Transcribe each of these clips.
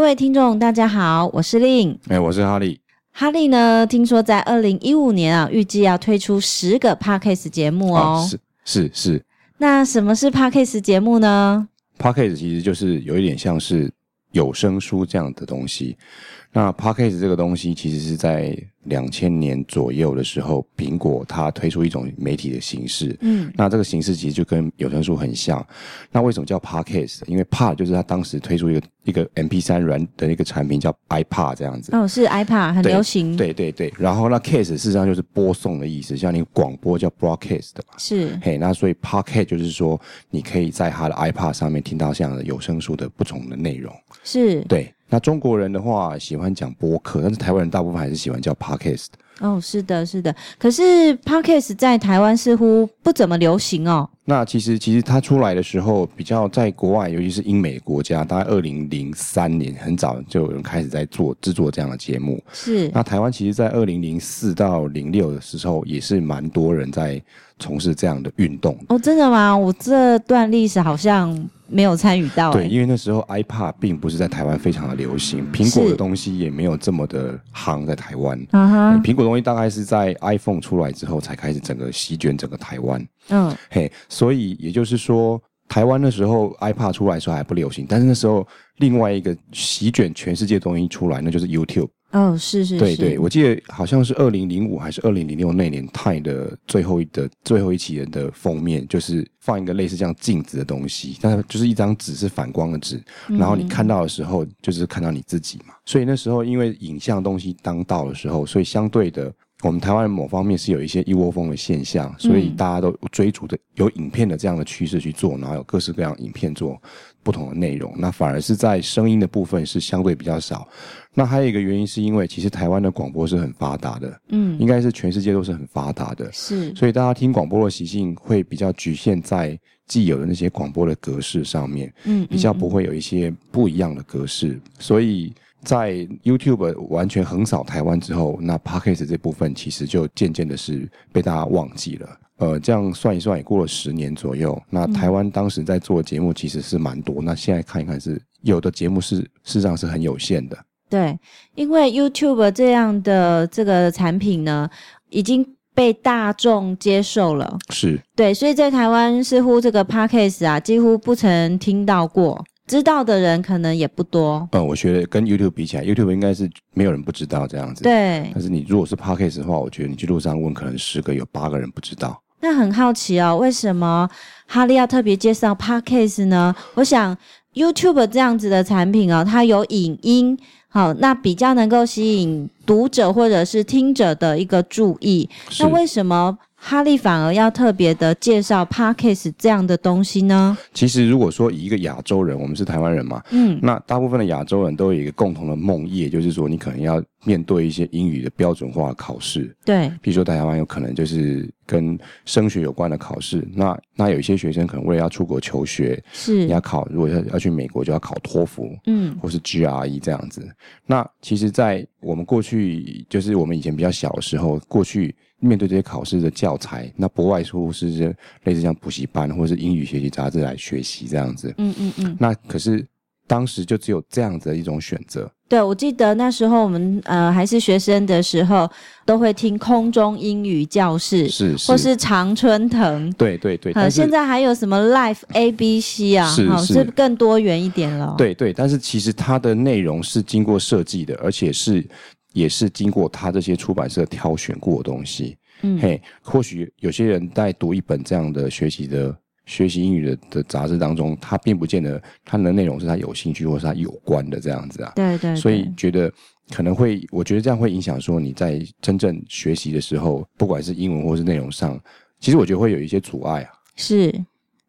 各位听众，大家好，我是 Lin，哎、欸，我是哈利。哈利呢，听说在二零一五年啊，预计要推出十个 Podcast 节目哦。哦是是是。那什么是 Podcast 节目呢？Podcast 其实就是有一点像是有声书这样的东西。那 Podcast 这个东西，其实是在两千年左右的时候，苹果它推出一种媒体的形式。嗯，那这个形式其实就跟有声书很像。那为什么叫 Podcast？因为 Pod 就是它当时推出一个一个 MP3 软的一个产品叫 iPad 这样子。哦，是 iPad 很流行。对对对，对。然后那 Case 事实上就是播送的意思，像你广播叫 Broadcast 嘛。是。嘿，那所以 Podcast 就是说，你可以在它的 iPad 上面听到这样的有声书的不同的内容。是。对。那中国人的话喜欢讲播客，但是台湾人大部分还是喜欢叫 podcast。哦，是的，是的。可是 podcast 在台湾似乎不怎么流行哦。那其实，其实它出来的时候，比较在国外，尤其是英美国家，大概二零零三年很早就有人开始在做制作这样的节目。是。那台湾其实，在二零零四到零六的时候，也是蛮多人在从事这样的运动。哦，真的吗？我这段历史好像。没有参与到、欸，对，因为那时候 iPad 并不是在台湾非常的流行，苹果的东西也没有这么的夯在台湾。嗯哼，苹果东西大概是在 iPhone 出来之后才开始整个席卷整个台湾。嗯，嘿，所以也就是说，台湾那时候 iPad 出来的时候还不流行，但是那时候另外一个席卷全世界的东西出来，那就是 YouTube。哦，是是是，对对，我记得好像是二零零五还是二零零六那年《Time》的最后一的最后一期人的封面，就是放一个类似这样镜子的东西，但是就是一张纸是反光的纸，然后你看到的时候就是看到你自己嘛。所以那时候因为影像东西当道的时候，所以相对的，我们台湾某方面是有一些一窝蜂的现象，所以大家都追逐的有影片的这样的趋势去做，然后有各式各样影片做不同的内容，那反而是在声音的部分是相对比较少。那还有一个原因是因为其实台湾的广播是很发达的，嗯，应该是全世界都是很发达的，是，所以大家听广播的习性会比较局限在既有的那些广播的格式上面，嗯，比较不会有一些不一样的格式。所以在 YouTube 完全横扫台湾之后，那 Podcast 这部分其实就渐渐的是被大家忘记了。呃，这样算一算也过了十年左右。那台湾当时在做的节目其实是蛮多，那现在看一看是有的节目是事实上是很有限的。对，因为 YouTube 这样的这个产品呢，已经被大众接受了。是。对，所以在台湾似乎这个 Podcast 啊，几乎不曾听到过。知道的人可能也不多。嗯，我觉得跟 YouTube 比起来，YouTube 应该是没有人不知道这样子。对。但是你如果是 Podcast 的话，我觉得你去路上问，可能十个有八个人不知道。那很好奇哦，为什么哈利要特别介绍 Podcast 呢？我想 YouTube 这样子的产品哦，它有影音，好，那比较能够吸引读者或者是听者的一个注意。那为什么哈利反而要特别的介绍 Podcast 这样的东西呢？其实，如果说以一个亚洲人，我们是台湾人嘛，嗯，那大部分的亚洲人都有一个共同的梦魇，就是说你可能要。面对一些英语的标准化考试，对，比如说台湾有可能就是跟升学有关的考试，那那有一些学生可能为了要出国求学，是，你要考，如果要要去美国就要考托福，嗯，或是 GRE 这样子。那其实，在我们过去，就是我们以前比较小的时候，过去面对这些考试的教材，那不外乎是类似像补习班或是英语学习杂志来学习这样子，嗯嗯嗯。那可是当时就只有这样子的一种选择。对，我记得那时候我们呃还是学生的时候，都会听空中英语教室，是，是或是常春藤，对对对。呃，现在还有什么 Life ABC 啊，是是，是更多元一点了。对对，但是其实它的内容是经过设计的，而且是也是经过他这些出版社挑选过的东西。嗯，嘿，或许有些人在读一本这样的学习的。学习英语的的杂志当中，他并不见得他的内容是他有兴趣或是他有关的这样子啊。对，对对。所以觉得可能会，我觉得这样会影响说你在真正学习的时候，不管是英文或是内容上，其实我觉得会有一些阻碍啊。是。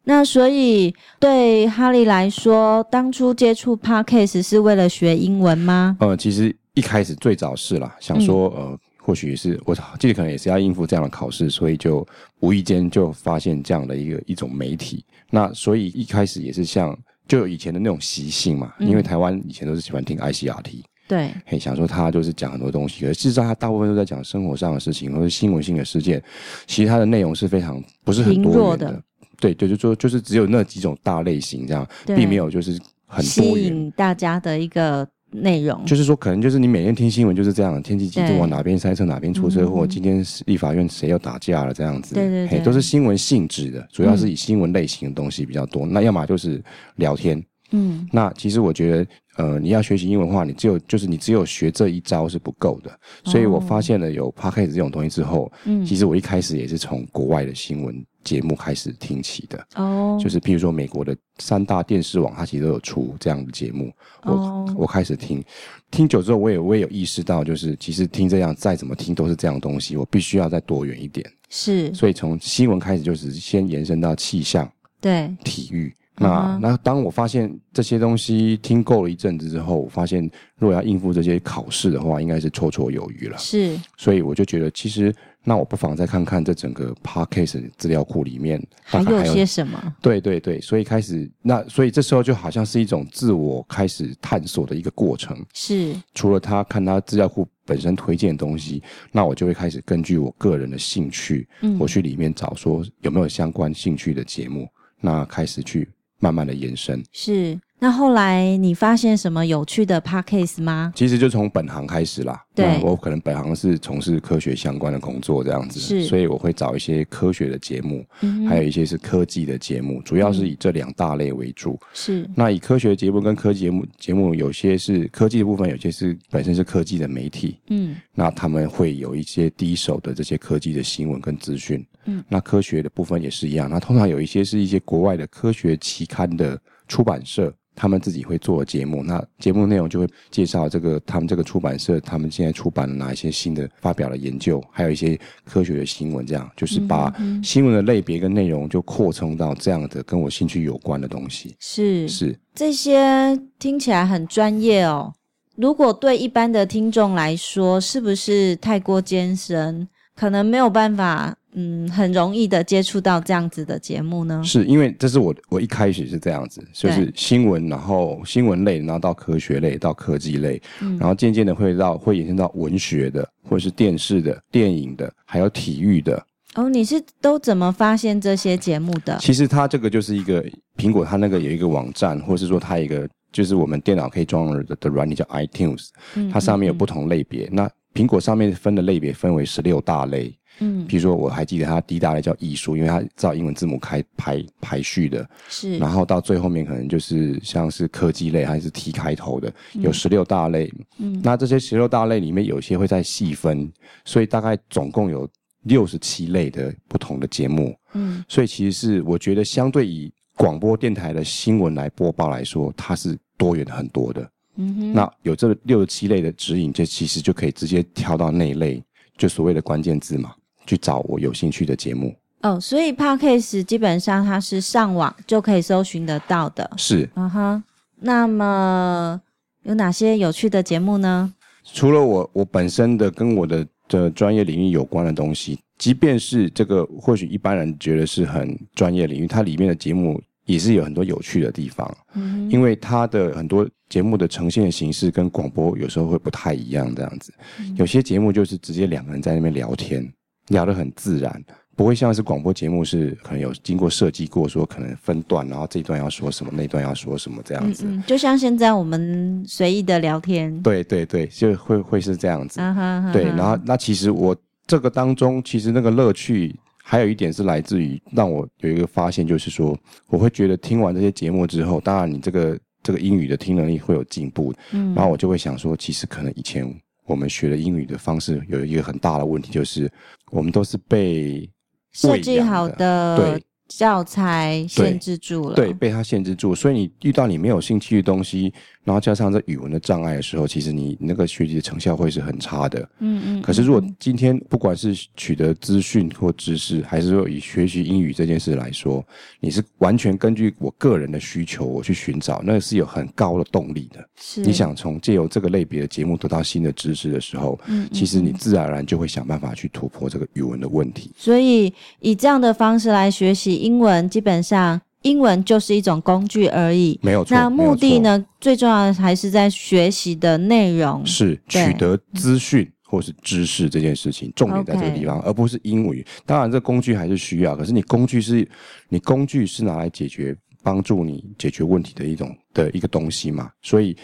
那所以对哈利来说，当初接触 Podcast 是为了学英文吗？呃，其实一开始最早是啦，想说、嗯、呃。或许是我记得可能也是要应付这样的考试，所以就无意间就发现这样的一个一种媒体。那所以一开始也是像就有以前的那种习性嘛，嗯、因为台湾以前都是喜欢听 ICRT，对，嘿，想说他就是讲很多东西，可是事实上他大部分都在讲生活上的事情或者新闻性的事件，其实他的内容是非常不是很多元的，对对，就是说就是只有那几种大类型这样，并没有就是很多吸引大家的一个内容。就是说，可能就是你每天听新闻就是这样，天气急冻，往哪边塞车，哪边出车祸，今天立法院谁又打架了这样子。对对对，都是新闻性质的，主要是以新闻类型的东西比较多。嗯、那要么就是聊天。嗯，那其实我觉得，呃，你要学习英文的话，你只有就是你只有学这一招是不够的。所以我发现了有 Podcast 这种东西之后，嗯，其实我一开始也是从国外的新闻节目开始听起的。哦，就是譬如说美国的三大电视网，它其实都有出这样的节目。我、哦、我开始听，听久之后，我也我也有意识到，就是其实听这样再怎么听都是这样东西，我必须要再多元一点。是，所以从新闻开始，就是先延伸到气象，对，体育。那那当我发现这些东西听够了一阵子之后，我发现如果要应付这些考试的话，应该是绰绰有余了。是，所以我就觉得，其实那我不妨再看看这整个 Podcast 资料库里面还有些什么。对对对，所以开始那所以这时候就好像是一种自我开始探索的一个过程。是，除了他看他资料库本身推荐的东西，那我就会开始根据我个人的兴趣，嗯，我去里面找说有没有相关兴趣的节目，那开始去。慢慢的延伸是，那后来你发现什么有趣的 podcast 吗？其实就从本行开始啦。对，我可能本行是从事科学相关的工作这样子，是，所以我会找一些科学的节目，嗯，还有一些是科技的节目，主要是以这两大类为主。是，那以科学节目跟科技节目节目，有些是科技的部分，有些是本身是科技的媒体，嗯，那他们会有一些第一手的这些科技的新闻跟资讯。嗯，那科学的部分也是一样。那通常有一些是一些国外的科学期刊的出版社，他们自己会做节目。那节目内容就会介绍这个他们这个出版社他们现在出版了哪一些新的发表了研究，还有一些科学的新闻。这样就是把新闻的类别跟内容就扩充到这样的跟我兴趣有关的东西。是是，这些听起来很专业哦。如果对一般的听众来说，是不是太过艰深？可能没有办法。嗯，很容易的接触到这样子的节目呢？是因为这是我我一开始是这样子，就是新闻，然后新闻类，然后到科学类，到科技类，嗯、然后渐渐的会到会延伸到文学的，或者是电视的、电影的，还有体育的。哦，你是都怎么发现这些节目的？其实它这个就是一个苹果，它那个有一个网站，或是说它一个就是我们电脑可以装的的软体叫 iTunes，它上面有不同类别。嗯嗯嗯，那苹果上面分的类别分为十六大类。嗯，比如说我还记得它第一大类叫艺术，因为它照英文字母开排排序的，是。然后到最后面可能就是像是科技类还是 T 开头的，有十六大类。嗯，那这些十六大类里面有些会再细分，所以大概总共有六十七类的不同的节目。嗯，所以其实是我觉得相对以广播电台的新闻来播报来说，它是多元很多的。嗯哼，那有这六十七类的指引，就其实就可以直接跳到那一类，就所谓的关键字嘛。去找我有兴趣的节目哦，所以 Podcast 基本上它是上网就可以搜寻得到的。是，嗯哼。那么有哪些有趣的节目呢？除了我我本身的跟我的的专业领域有关的东西，即便是这个或许一般人觉得是很专业领域，它里面的节目也是有很多有趣的地方。嗯，因为它的很多节目的呈现的形式跟广播有时候会不太一样，这样子。嗯，有些节目就是直接两个人在那边聊天。聊得很自然，不会像是广播节目是可能有经过设计过，说可能分段，然后这一段要说什么，那一段要说什么这样子。嗯嗯，就像现在我们随意的聊天。对对对，就会会是这样子。啊、哈哈哈对，然后那其实我这个当中，其实那个乐趣还有一点是来自于让我有一个发现，就是说我会觉得听完这些节目之后，当然你这个这个英语的听能力会有进步。嗯，然后我就会想说，其实可能以前。我们学的英语的方式有一个很大的问题，就是我们都是被设计好的，对。教材限制住了，对，对，被它限制住，所以你遇到你没有兴趣的东西，然后加上这语文的障碍的时候，其实你那个学习的成效会是很差的。嗯嗯。可是如果今天不管是取得资讯或知识，还是说以学习英语这件事来说，你是完全根据我个人的需求我去寻找，那是有很高的动力的。是。你想从借由这个类别的节目得到新的知识的时候，嗯，其实你自然而然就会想办法去突破这个语文的问题。所以以这样的方式来学习。英文基本上，英文就是一种工具而已，没有错。那目的呢？最重要的还是在学习的内容，是取得资讯或是知识这件事情，重点在这个地方，而不是英语。当然，这工具还是需要，可是你工具是，你工具是拿来解决、帮助你解决问题的一种的一个东西嘛。所以，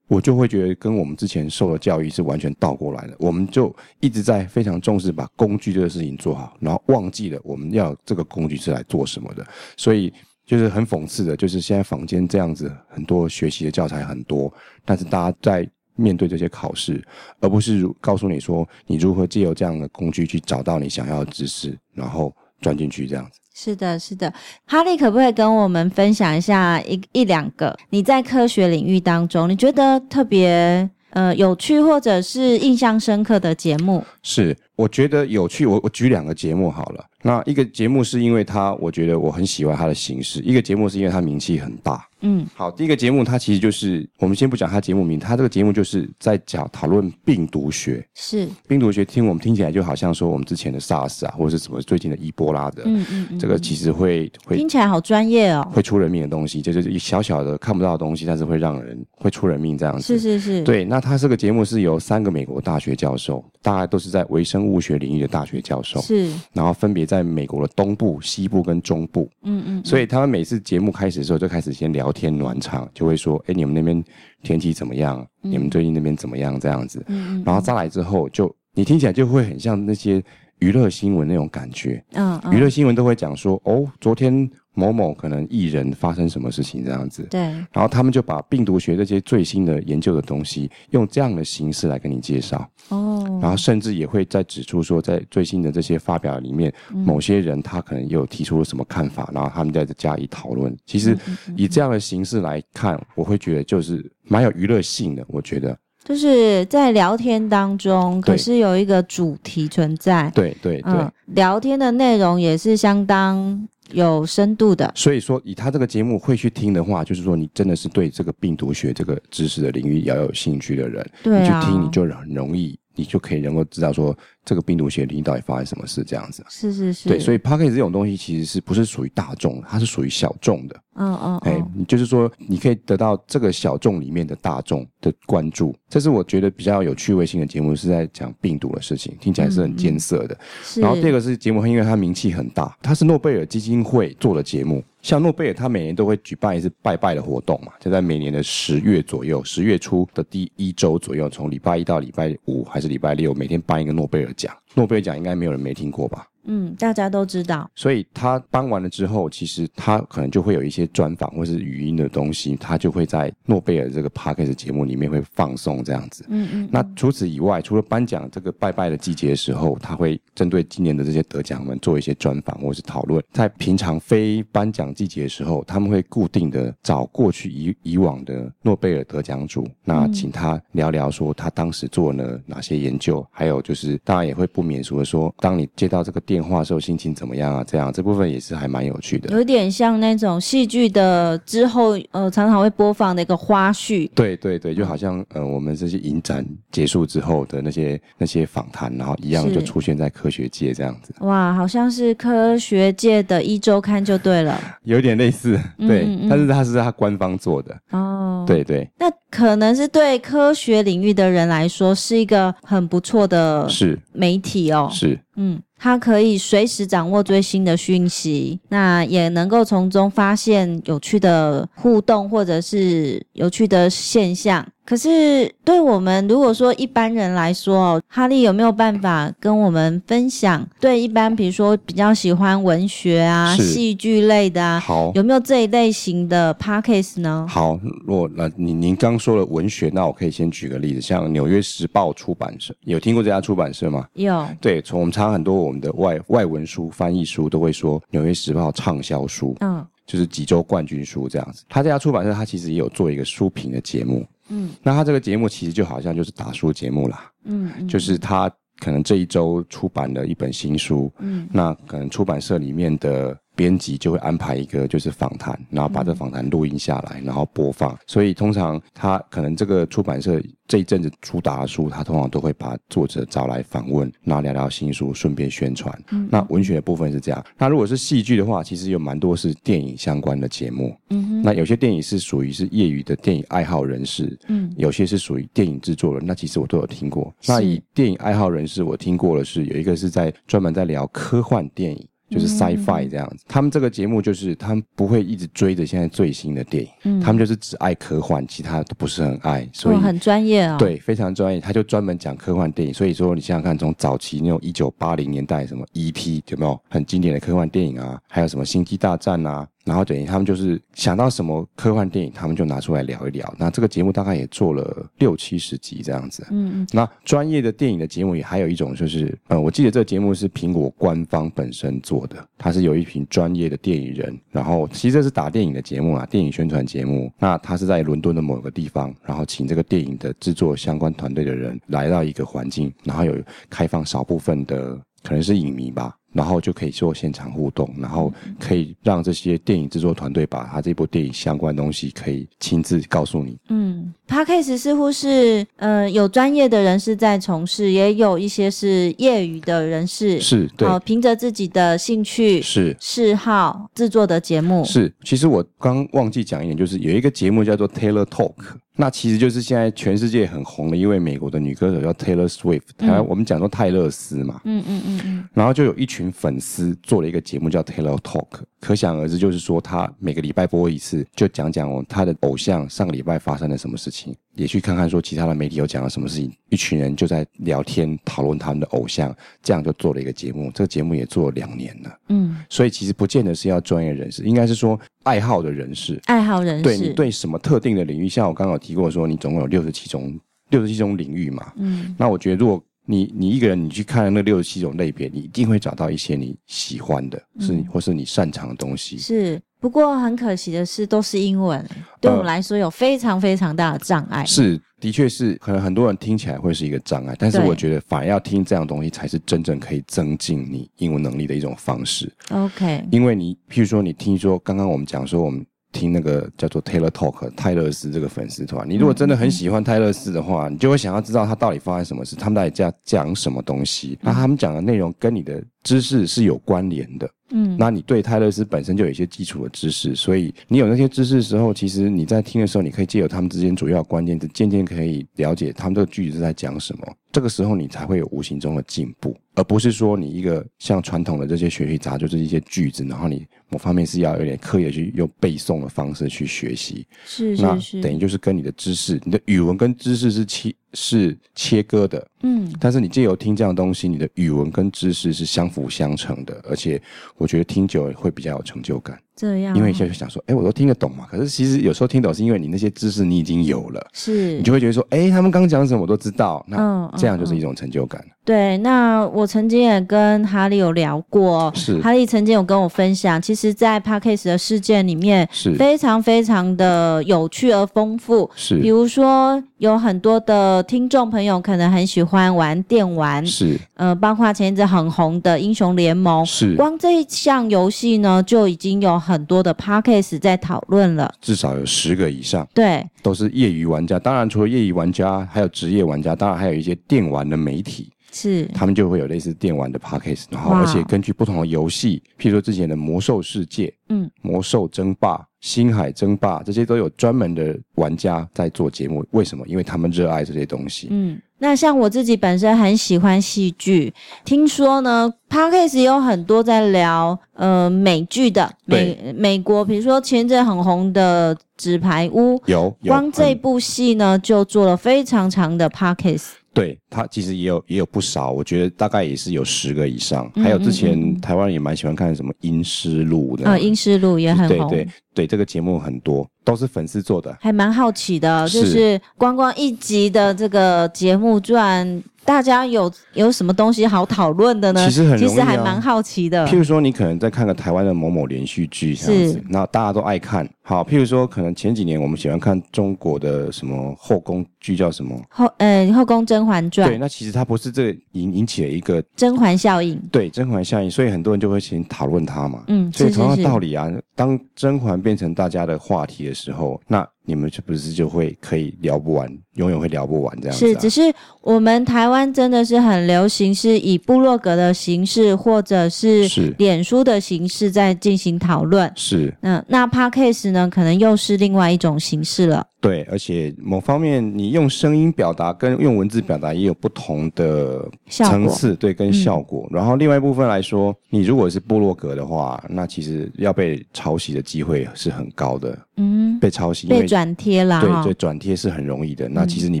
我就会觉得跟我们之前受的教育是完全倒过来的。我们就一直在非常重视把工具这个事情做好，然后忘记了我们要这个工具是来做什么的。所以就是很讽刺的，就是现在坊间这样子很多学习的教材很多，但是大家在面对这些考试，而不是告诉你说你如何借由这样的工具去找到你想要的知识，然后钻进去这样子。是的，是的，哈利可不可以跟我们分享一下一一两个你在科学领域当中你觉得特别呃有趣或者是印象深刻的节目？是，我觉得有趣，我我举两个节目好了。那一个节目是因为它，我觉得我很喜欢它的形式；一个节目是因为它名气很大。嗯，好，第一个节目它其实就是我们先不讲它节目名，它这个节目就是在讲讨论病毒学。是病毒学，听我们听起来就好像说我们之前的 SARS 啊，或者是什么最近的伊波拉的，嗯嗯，嗯这个其实会会听起来好专业哦，会出人命的东西，就是一小小的看不到的东西，但是会让人会出人命这样子。是是是，对。那它这个节目是由三个美国大学教授，大概都是在微生物学领域的大学教授，是，然后分别在美国的东部、西部跟中部，嗯嗯，所以他们每次节目开始的时候就开始先聊天暖场。就会说，哎，你们那边天气怎么样？嗯、你们最近那边怎么样？这样子，嗯嗯，然后再来之后，就你听起来就会很像那些娱乐新闻那种感觉，嗯，嗯。娱乐新闻都会讲说，哦，昨天。某某可能艺人发生什么事情这样子，对，然后他们就把病毒学这些最新的研究的东西，用这样的形式来跟你介绍。哦，然后甚至也会再指出说，在最新的这些发表里面，嗯、某些人他可能有提出了什么看法，然后他们在这加以讨论。其实以这样的形式来看，我会觉得就是蛮有娱乐性的，我觉得就是在聊天当中，可是有一个主题存在，对对对，聊天的内容也是相当。有深度的，所以说以他这个节目会去听的话，就是说你真的是对这个病毒学这个知识的领域要有兴趣的人，对啊，你去听你就很容易，你就可以能够知道说这个病毒学领到底发生什么事这样子。是是是，对，所以 Podcast 这种东西其实是不是属于大众，它是属于小众的。嗯嗯，哎，你就是说，你可以得到这个小众里面的大众的关注，这是我觉得比较有趣味性的节目，是在讲病毒的事情，听起来是很艰涩的。然后第二个是节目，因为它名气很大，它是诺贝尔基金会做的节目。像诺贝尔，他每年都会举办一次拜拜的活动嘛，就在每年的十月左右，十月初的第一周左右，从礼拜一到礼拜五还是礼拜六，每天颁一个诺贝尔奖。诺贝尔奖应该没有人没听过吧？嗯，大家都知道。所以他颁完了之后，其实他可能就会有一些专访或是语音的东西，他就会在诺贝尔这个 Podcast 节目里面会放送这样子。嗯，嗯嗯。那除此以外，除了颁奖这个拜拜的季节的时候，他会针对今年的这些得奖们做一些专访或是讨论。在平常非颁奖季节的时候，他们会固定的找过去以以往的诺贝尔得奖主，那请他聊聊说他当时做了哪些研究，还有就是当然也会不免俗的说，当你接到这个。电话时候心情怎么样啊？这样这部分也是还蛮有趣的，有点像那种戏剧的之后，呃，常常会播放的一个花絮。对对对，就好像呃，我们这些影展结束之后的那些那些访谈，然后一样就出现在科学界这样子。哇，好像是科学界的一周刊就对了，有点类似，对，嗯嗯嗯，但是它是它官方做的哦，对对。那可能是对科学领域的人来说是一个很不错的是媒体哦，是嗯。他可以随时掌握最新的讯息，那也能够从中发现有趣的互动或者是有趣的现象。可是，对我们如果说一般人来说，哈利有没有办法跟我们分享？对一般比如说比较喜欢文学啊、戏剧类的啊，好，有没有这一类型的 podcast 呢？好，如果那您您刚说了文学，那我可以先举个例子，像纽约时报出版社，有听过这家出版社吗？有。对，从我们查很多我们的外外文书、翻译书，都会说纽约时报畅销书，嗯，就是几周冠军书这样子。他这家出版社，他其实也有做一个书评的节目。嗯，那他这个节目其实就好像就是打书节目啦，嗯，嗯，就是他可能这一周出版了一本新书，嗯，那可能出版社里面的。编辑就会安排一个就是访谈，然后把这访谈录音下来，然后播放。所以通常他可能这个出版社这一阵子主打的书，他通常都会把作者找来访问，然后聊聊新书，顺便宣传。嗯，那文学的部分是这样。那如果是戏剧的话，其实有蛮多是电影相关的节目。嗯哼，那有些电影是属于是业余的电影爱好人士，嗯，有些是属于电影制作人。那其实我都有听过。那以电影爱好人士，我听过的是有一个是在专门在聊科幻电影。就是 sci-fi 这样子。嗯、他们这个节目就是他们不会一直追着现在最新的电影，嗯、他们就是只爱科幻，其他都不是很爱，所以、哦、很专业啊、哦。对，非常专业，他就专门讲科幻电影。所以说，你想想看，从早期那种一九八零年代什么 E.T. 有没有很经典的科幻电影啊？还有什么星际大战啊？然后等于他们就是想到什么科幻电影，他们就拿出来聊一聊。那这个节目大概也做了六七十集这样子。嗯嗯。那专业的电影的节目也还有一种，就是呃，我记得这个节目是苹果官方本身做的，它是有一群专业的电影人，然后其实这是打电影的节目啊，电影宣传节目。那他是在伦敦的某个地方，然后请这个电影的制作相关团队的人来到一个环境，然后有开放少部分的可能是影迷吧。然后就可以做现场互动，然后可以让这些电影制作团队把他这部电影相关的东西可以亲自告诉你。嗯，Podcast 似乎是呃有专业的人士在从事，也有一些是业余的人士，是对，呃，凭着自己的兴趣是嗜好制作的节目。是，其实我刚忘记讲一点，就是有一个节目叫做 Taylor Talk。那其实就是现在全世界很红的一位美国的女歌手叫 Taylor Swift，台湾我们讲说泰勒斯嘛，嗯嗯嗯嗯，然后就有一群粉丝做了一个节目叫 Taylor Talk，可想而知就是说她每个礼拜播一次，就讲讲哦他的偶像上个礼拜发生了什么事情，也去看看说其他的媒体有讲了什么事情，一群人就在聊天讨论他们的偶像，这样就做了一个节目，这个节目也做了两年了，嗯，所以其实不见得是要专业人士，应该是说爱好的人士，爱好人士，对你对什么特定的领域，像我刚刚有提过说，你总共有六十七种六十七种领域嘛。嗯，那我觉得，如果你你一个人你去看那六十七种类别，你一定会找到一些你喜欢的，是你或是你擅长的东西。是，不过很可惜的是，都是英文，对我们来说有非常非常大的障碍。是，的确是，可能很多人听起来会是一个障碍，但是我觉得反而要听这样东西，才是真正可以增进你英文能力的一种方式。OK，因为你譬如说，你听说刚刚我们讲说我们。听那个叫做 Taylor Talk 泰勒斯这个粉丝团，你如果真的很喜欢泰勒斯的话，你就会想要知道他到底发生什么事，他们到底在讲什么东西，那他们讲的内容跟你的知识是有关联的。嗯，那你对泰勒斯本身就有一些基础的知识，所以你有那些知识的时候，其实你在听的时候，你可以借由他们之间主要关键字，渐渐可以了解他们这个句子是在讲什么。这个时候你才会有无形中的进步，而不是说你一个像传统的这些学习杂，就是一些句子，然后你某方面是要有点刻意的去用背诵的方式去学习。是是是，那等于就是跟你的知识，你的语文跟知识是切是切割的。嗯，但是你借由听这样的东西，你的语文跟知识是相辅相成的，而且我觉得听久了会比较有成就感。这样，因为现在就想说，哎，我都听得懂嘛。可是其实有时候听懂是因为你那些知识你已经有了，是你就会觉得说，哎，他们刚讲什么我都知道。那这样就是一种成就感。嗯嗯嗯、对，那我曾经也跟哈利有聊过，是哈利曾经有跟我分享，其实，在 Podcast 的事件里面是非常非常的有趣而丰富。是，比如说有很多的听众朋友可能很喜欢玩电玩，是，呃，包括前一阵很红的英雄联盟，是，光这一项游戏呢就已经有。很多的 podcast 在讨论了，至少有十个以上，对，都是业余玩家。当然，除了业余玩家，还有职业玩家，当然还有一些电玩的媒体，是他们就会有类似电玩的 podcast，然后而且根据不同的游戏，譬如说之前的魔兽世界，嗯，魔兽争霸、星海争霸，这些都有专门的玩家在做节目。为什么？因为他们热爱这些东西，嗯。那像我自己本身很喜欢戏剧，听说呢，Podcast 也有很多在聊呃美剧的美对美国，比如说前阵很红的《纸牌屋》，有，有光这部戏呢、嗯、就做了非常长的 Podcast。对，他其实也有也有不少，我觉得大概也是有十个以上。嗯、还有之前、嗯、台湾人也蛮喜欢看什么《阴尸路》的，啊、嗯，《阴尸路》也很红。对对对，这个节目很多都是粉丝做的，还蛮好奇的，就是光光一集的这个节目赚。大家有有什么东西好讨论的呢？其实很其实还蛮好奇的。譬如说，你可能在看个台湾的某某连续剧这样子，那大家都爱看。好，譬如说，可能前几年我们喜欢看中国的什么后宫剧，叫什么后呃《后宫甄嬛传》。对，那其实它不是这引引起了一个甄嬛效应。对，甄嬛效应，所以很多人就会先讨论它嘛。嗯，所以同样道理啊，当甄嬛变成大家的话题的时候，那你们是不是就会可以聊不完，永远会聊不完这样子、啊？是，只是我们台湾真的是很流行，是以部落格的形式或者是脸书的形式在进行讨论。是，嗯，那 Podcast 呢，可能又是另外一种形式了。对，而且某方面，你用声音表达跟用文字表达也有不同的层次，对，跟效果。嗯、然后另外一部分来说，你如果是部落格的话，那其实要被抄袭的机会是很高的。嗯，被抄袭、被转贴啦。对对，转贴是很容易的。那其实你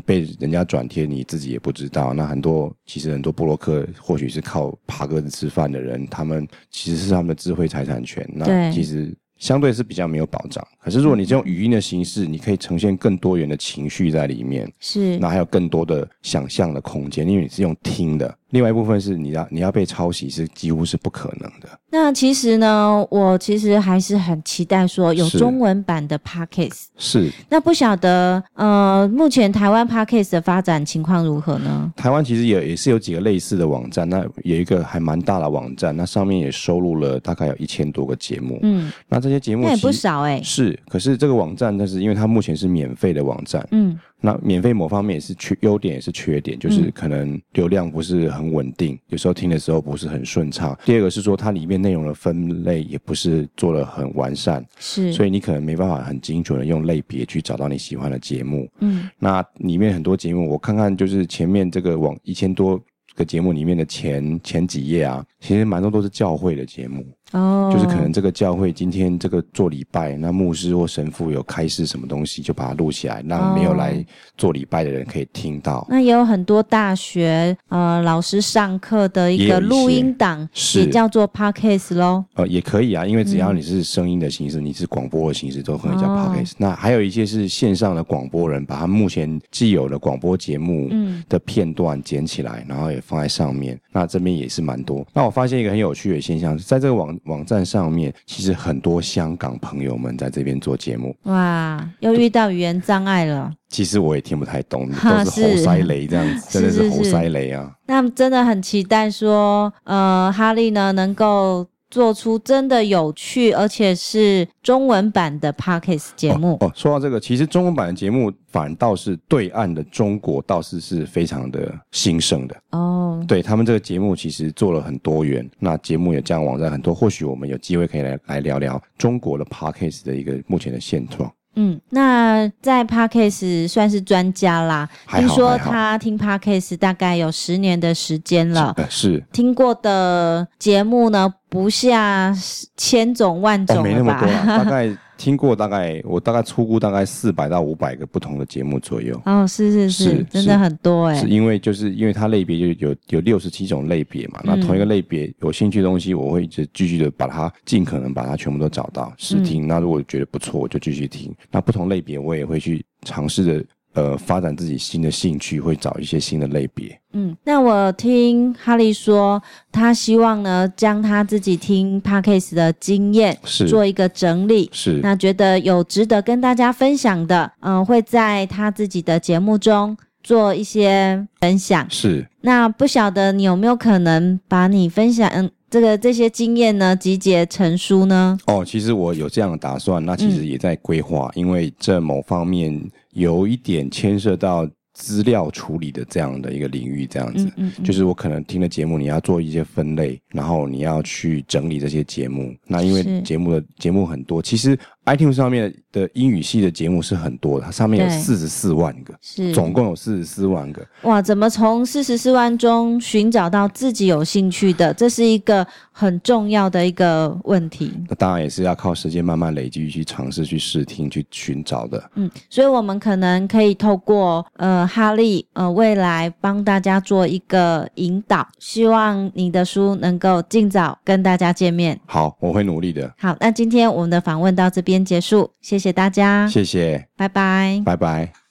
被人家转贴，你自己也不知道。嗯、那很多其实很多布洛克或许是靠爬格子吃饭的人，他们其实是他们的智慧财产权。那其实。相对是比较没有保障，可是如果你这种语音的形式，你可以呈现更多元的情绪在里面，是，那还有更多的想象的空间，因为你是用听的。另外一部分是你要你要被抄袭是几乎是不可能的。那其实呢，我其实还是很期待说有中文版的 Podcast。是。那不晓得呃，目前台湾 Podcast 的发展情况如何呢？台湾其实也也是有几个类似的网站，那有一个还蛮大的网站，那上面也收录了大概有一千多个节目。嗯。那这些节目那也不少哎、欸。是，可是这个网站，但是因为它目前是免费的网站。嗯。那免费某方面也是缺优点，也是缺点，就是可能流量不是很稳定，有时候听的时候不是很顺畅。第二个是说，它里面内容的分类也不是做得很完善，是，所以你可能没办法很精准的用类别去找到你喜欢的节目。嗯，那里面很多节目，我看看就是前面这个网一千多个节目里面的前前几页啊，其实蛮多都是教会的节目。哦，就是可能这个教会今天这个做礼拜，那牧师或神父有开示什么东西，就把它录起来，让没有来做礼拜的人可以听到。哦、那也有很多大学呃老师上课的一个录音档，是也叫做 Podcast 咯。呃，也可以啊，因为只要你是声音的形式，嗯、你是广播的形式，都可以叫 Podcast。哦、那还有一些是线上的广播人，把他目前既有的广播节目的片段剪起来，然后也放在上面。那这边也是蛮多。那我发现一个很有趣的现象，在这个网。网站上面其实很多香港朋友们在这边做节目，哇，又遇到语言障碍了。其实我也听不太懂，都是猴塞雷这样子，真的是猴塞雷啊。那真的很期待说，呃，哈利呢能够。做出真的有趣，而且是中文版的 Podcast 节目哦。哦，说到这个，其实中文版的节目反倒是对岸的中国倒是是非常的兴盛的哦。对他们这个节目其实做了很多元，那节目也这样网站很多，或许我们有机会可以来来聊聊中国的 Podcast 的一个目前的现状。嗯，那在 Podcast 算是专家啦。听说他听 Podcast 大概有十年的时间了。是，是听过的节目呢，不下千种万种吧？哦，没那么多啦，大概。听过大概，我大概出估大概四百到五百个不同的节目左右。哦，是是是，是真的很多哎。是因为就是因为它类别就有有六十七种类别嘛，嗯、那同一个类别有兴趣的东西，我会一直继续的把它尽可能把它全部都找到试听。嗯、那如果觉得不错，我就继续听。那不同类别我也会去尝试着。呃，发展自己新的兴趣，会找一些新的类别。嗯，那我听哈利说，他希望呢，将他自己听 Podcast 的经验是做一个整理。是，那觉得有值得跟大家分享的，嗯、呃，会在他自己的节目中做一些分享。是，那不晓得你有没有可能把你分享嗯这个这些经验呢集结成书呢？哦，其实我有这样的打算，那其实也在规划，嗯、因为这某方面。有一点牵涉到资料处理的这样的一个领域，这样子，嗯嗯嗯、就是我可能听的节目，你要做一些分类，然后你要去整理这些节目。那因为节目的节目很多，其实。iTunes 上面的英语系的节目是很多的，它上面有四十四万个，是总共有四十四万个。哇，怎么从四十四万中寻找到自己有兴趣的？这是一个很重要的一个问题。那当然也是要靠时间慢慢累积，去尝试、去试听、去寻找的。嗯，所以我们可能可以透过呃哈利呃未来帮大家做一个引导，希望你的书能够尽早跟大家见面。好，我会努力的。好，那今天我们的访问到这边。边结束，谢谢大家，谢谢，拜拜，拜拜。